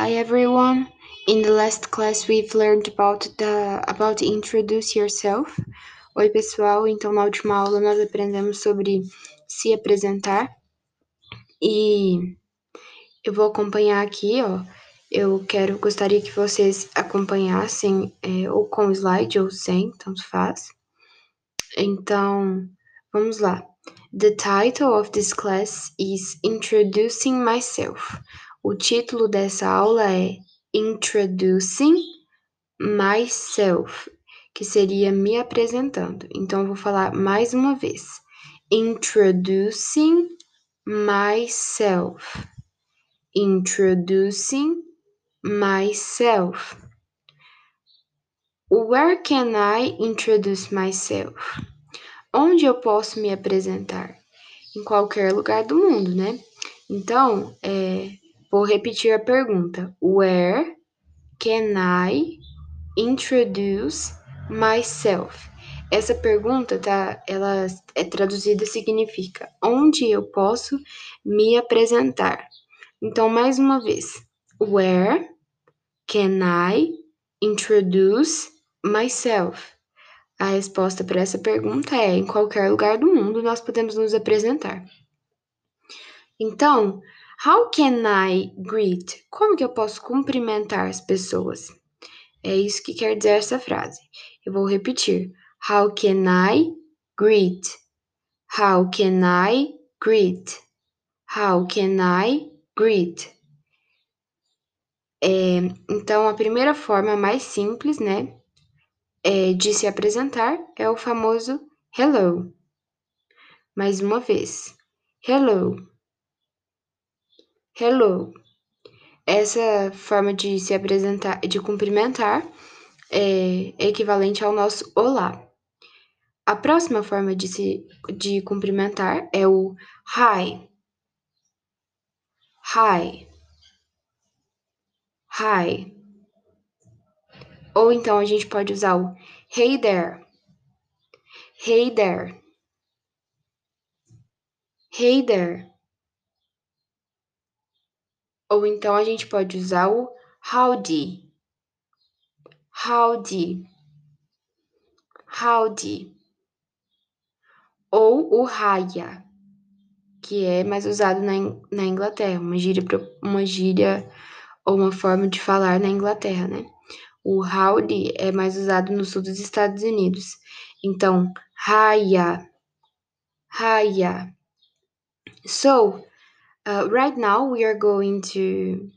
Hi everyone. In the last class we've learned about the about introduce yourself. Oi pessoal, então na última aula nós aprendemos sobre se apresentar e eu vou acompanhar aqui, ó. Eu quero gostaria que vocês acompanhassem é, ou com slide ou sem, tanto faz. Então, vamos lá. The title of this class is Introducing Myself. O título dessa aula é Introducing Myself, que seria me apresentando. Então, eu vou falar mais uma vez. Introducing myself. Introducing myself. Where can I introduce myself? Onde eu posso me apresentar? Em qualquer lugar do mundo, né? Então, é, Vou repetir a pergunta. Where can I introduce myself? Essa pergunta, tá? Ela é traduzida significa onde eu posso me apresentar. Então, mais uma vez. Where can I introduce myself? A resposta para essa pergunta é: em qualquer lugar do mundo nós podemos nos apresentar. Então, How can I greet? Como que eu posso cumprimentar as pessoas? É isso que quer dizer essa frase. Eu vou repetir. How can I greet? How can I greet? How can I greet? É, então, a primeira forma mais simples, né, é, de se apresentar é o famoso hello. Mais uma vez. Hello hello. Essa forma de se apresentar, de cumprimentar, é equivalente ao nosso olá. A próxima forma de se de cumprimentar é o hi. Hi. Hi. Ou então a gente pode usar o hey there. Hey there. Hey there. Ou então a gente pode usar o howdy. Howdy. Howdy. Ou o raya, que é mais usado na, na Inglaterra, uma gíria, uma gíria ou uma forma de falar na Inglaterra, né? O howdy é mais usado no sul dos Estados Unidos. Então, raya. Raya. So, Uh, right now we are going to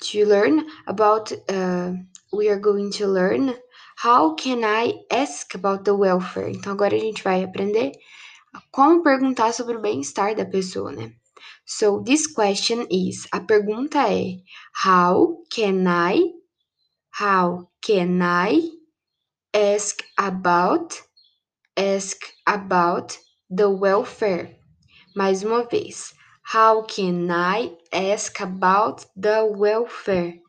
to learn about uh, we are going to learn how can I ask about the welfare. Então agora a gente vai aprender como perguntar sobre o bem-estar da pessoa, né? So this question is a pergunta é how can I how can I ask about ask about the welfare. Mais uma vez. How can I ask about the welfare?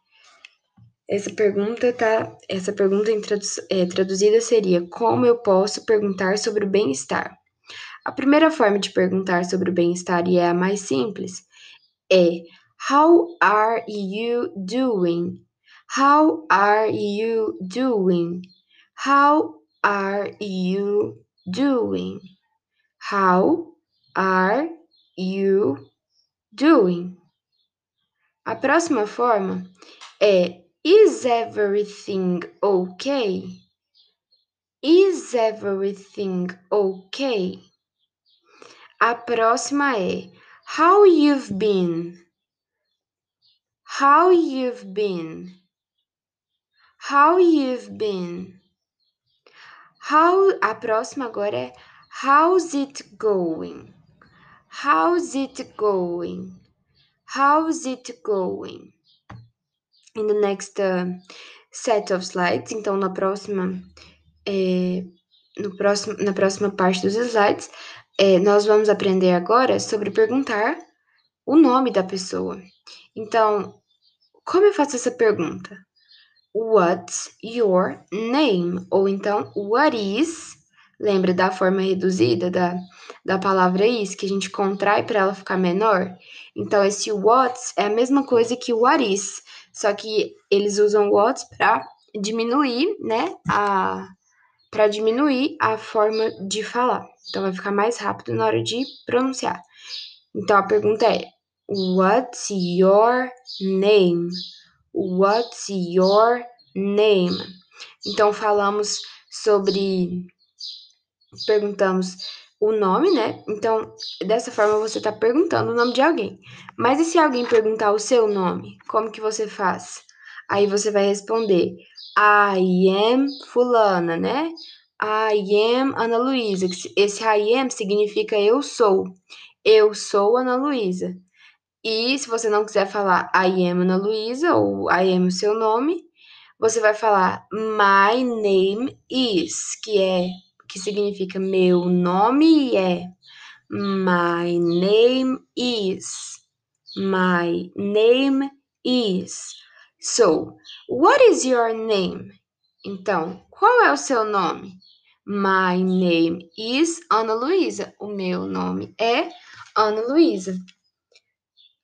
Essa pergunta tá, essa pergunta é, traduzida seria como eu posso perguntar sobre o bem-estar? A primeira forma de perguntar sobre o bem-estar e é a mais simples é How are you doing? How are you doing? How are you doing? How are you doing? A próxima forma é Is everything okay? Is everything okay? A próxima é How you've been? How you've been? How you've been? How, a próxima agora é How's it going? How's it going? How's it going? In the next uh, set of slides, então na próxima, é, no próximo, na próxima parte dos slides, é, nós vamos aprender agora sobre perguntar o nome da pessoa. Então, como eu faço essa pergunta? What's your name? Ou então, what is Lembra da forma reduzida da, da palavra is, que a gente contrai para ela ficar menor? Então, esse what's é a mesma coisa que what is, só que eles usam what's para diminuir, né, a para diminuir a forma de falar. Então vai ficar mais rápido na hora de pronunciar. Então a pergunta é: What's your name? What's your name? Então falamos sobre perguntamos o nome, né? Então, dessa forma você está perguntando o nome de alguém. Mas e se alguém perguntar o seu nome? Como que você faz? Aí você vai responder I am fulana, né? I am Ana Luísa. Esse I am significa eu sou. Eu sou Ana Luísa. E se você não quiser falar I am Ana Luísa ou I am o seu nome, você vai falar my name is, que é que significa meu nome é. My name is. My name is. So, what is your name? Então, qual é o seu nome? My name is Ana Luísa. O meu nome é Ana Luísa.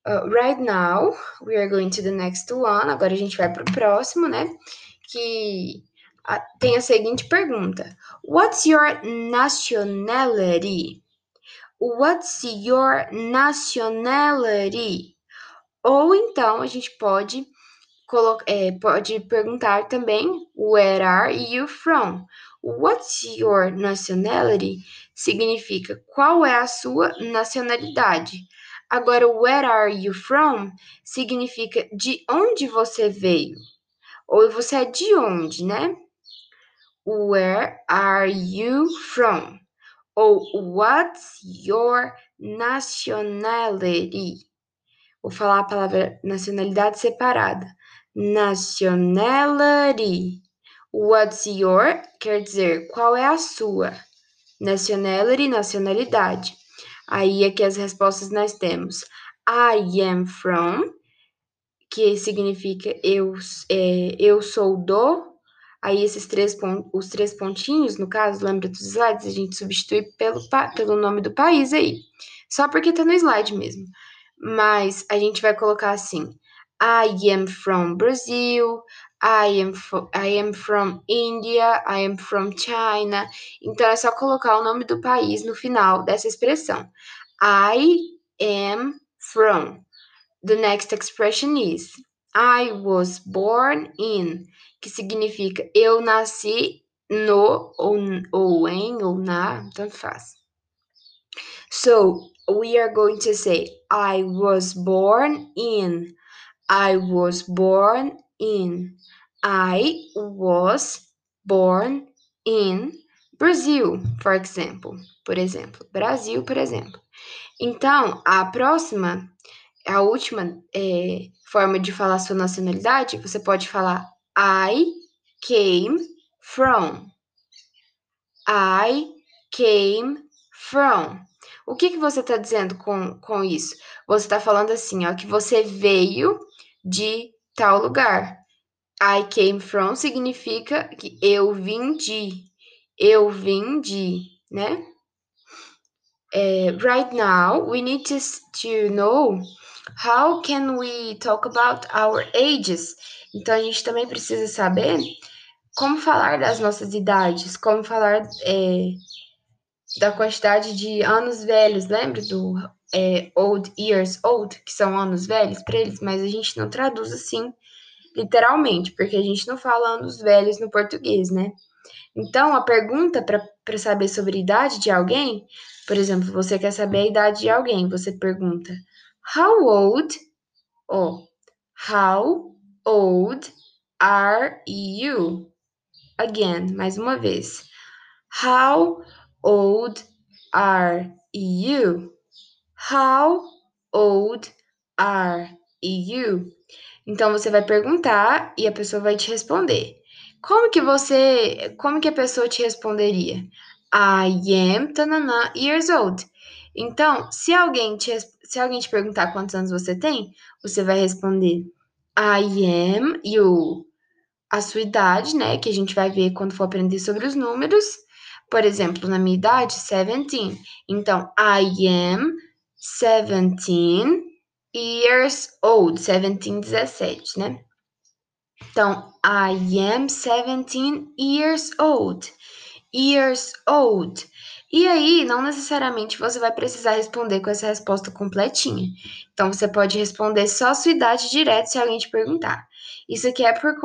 Uh, right now, we are going to the next one. Agora a gente vai para o próximo, né? Que tem a seguinte pergunta: What's your nationality? What's your nationality? Ou então a gente pode é, pode perguntar também Where are you from? What's your nationality? Significa qual é a sua nacionalidade. Agora, where are you from? Significa de onde você veio. Ou você é de onde, né? Where are you from? Ou what's your nationality? Vou falar a palavra nacionalidade separada. Nationality. What's your quer dizer qual é a sua. Nationality, nacionalidade. Aí aqui as respostas nós temos I am from, que significa eu, é, eu sou do Aí esses três os três pontinhos, no caso, lembra dos slides, a gente substitui pelo, pelo nome do país aí. Só porque tá no slide mesmo. Mas a gente vai colocar assim: I am from Brazil, I am, I am from India, I am from China. Então é só colocar o nome do país no final dessa expressão. I am from. The next expression is I was born in que significa eu nasci no, ou, ou em, ou na, tanto faz. So, we are going to say, I was born in. I was born in. I was born in Brazil, for example. Por exemplo, Brasil, por exemplo. Então, a próxima, a última é, forma de falar sua nacionalidade, você pode falar I came from. I came from. O que, que você está dizendo com, com isso? Você está falando assim, ó, que você veio de tal lugar. I came from significa que eu vim de. Eu vim de, né? Uh, right now, we need to, to know how can we talk about our ages. Então, a gente também precisa saber como falar das nossas idades, como falar é, da quantidade de anos velhos, lembra do é, old years old, que são anos velhos para eles, mas a gente não traduz assim literalmente, porque a gente não fala anos velhos no português, né? Então, a pergunta para saber sobre a idade de alguém, por exemplo, você quer saber a idade de alguém, você pergunta How old? Ou How old are you? Again, mais uma vez. How old are you? How old are you? Então você vai perguntar e a pessoa vai te responder. Como que você, como que a pessoa te responderia? I am tanana years old. Então, se alguém te, se alguém te perguntar quantos anos você tem, você vai responder I am e o, a sua idade, né? Que a gente vai ver quando for aprender sobre os números. Por exemplo, na minha idade, 17. Então, I am 17 years old. 17, 17, né? Então, I am 17 years old. Years old. E aí, não necessariamente você vai precisar responder com essa resposta completinha. Então, você pode responder só a sua idade direto se alguém te perguntar. Isso aqui é por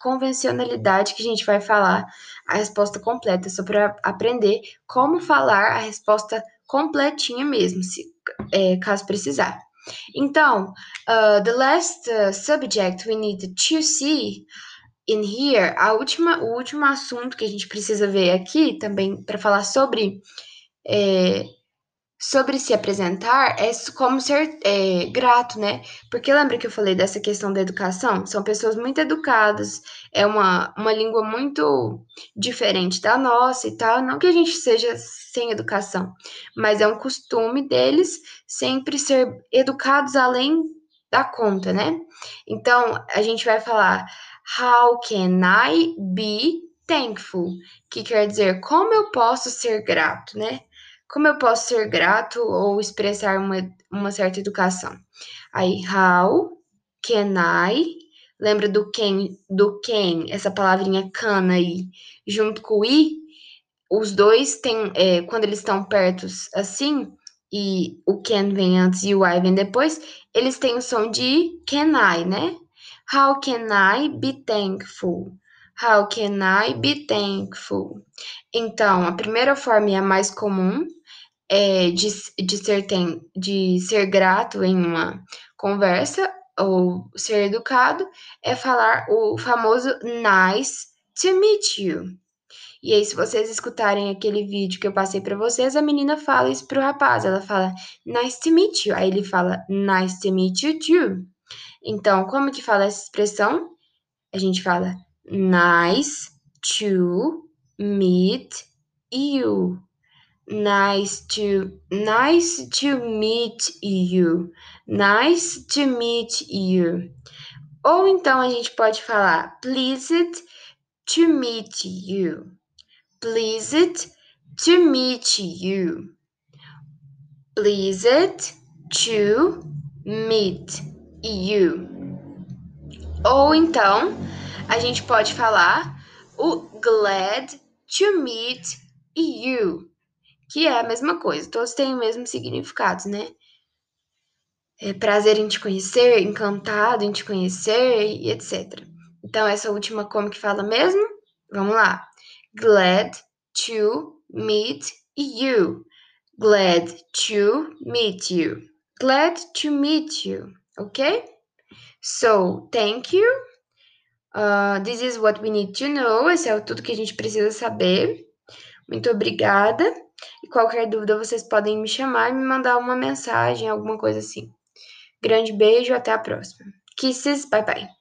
convencionalidade que a gente vai falar a resposta completa, só para aprender como falar a resposta completinha mesmo, se, é, caso precisar. Então, uh, the last uh, subject we need to see in here, a última, o último assunto que a gente precisa ver aqui também para falar sobre é, sobre se apresentar é como ser é, grato, né? Porque lembra que eu falei dessa questão da educação? São pessoas muito educadas, é uma, uma língua muito diferente da nossa e tal. Não que a gente seja sem educação, mas é um costume deles sempre ser educados além da conta, né? Então, a gente vai falar How can I be thankful? Que quer dizer como eu posso ser grato, né? Como eu posso ser grato ou expressar uma, uma certa educação? Aí, how can I? Lembra do can, do can, essa palavrinha can aí, junto com o i? Os dois têm, é, quando eles estão perto assim, e o can vem antes e o I vem depois, eles têm o som de can I, né? How can I be thankful? How can I be thankful? Então, a primeira forma e a mais comum é de, de, ser, tem, de ser grato em uma conversa ou ser educado é falar o famoso nice to meet you. E aí, se vocês escutarem aquele vídeo que eu passei para vocês, a menina fala isso pro rapaz. Ela fala nice to meet you. Aí ele fala nice to meet you too. Então, como que fala essa expressão? A gente fala nice to meet you. Nice to nice to meet you. Nice to meet you. Ou então a gente pode falar pleased to meet you. Pleased to meet you. Pleased to meet you. Ou então, a gente pode falar o glad to meet you, que é a mesma coisa, todos têm o mesmo significado, né? É prazer em te conhecer, encantado em te conhecer e etc. Então, essa última como que fala mesmo? Vamos lá. Glad to meet you. Glad to meet you. Glad to meet you. Okay? So, thank you. Uh, this is what we need to know. Esse é tudo que a gente precisa saber. Muito obrigada. E qualquer dúvida, vocês podem me chamar e me mandar uma mensagem, alguma coisa assim. Grande beijo, até a próxima. Kisses, bye bye.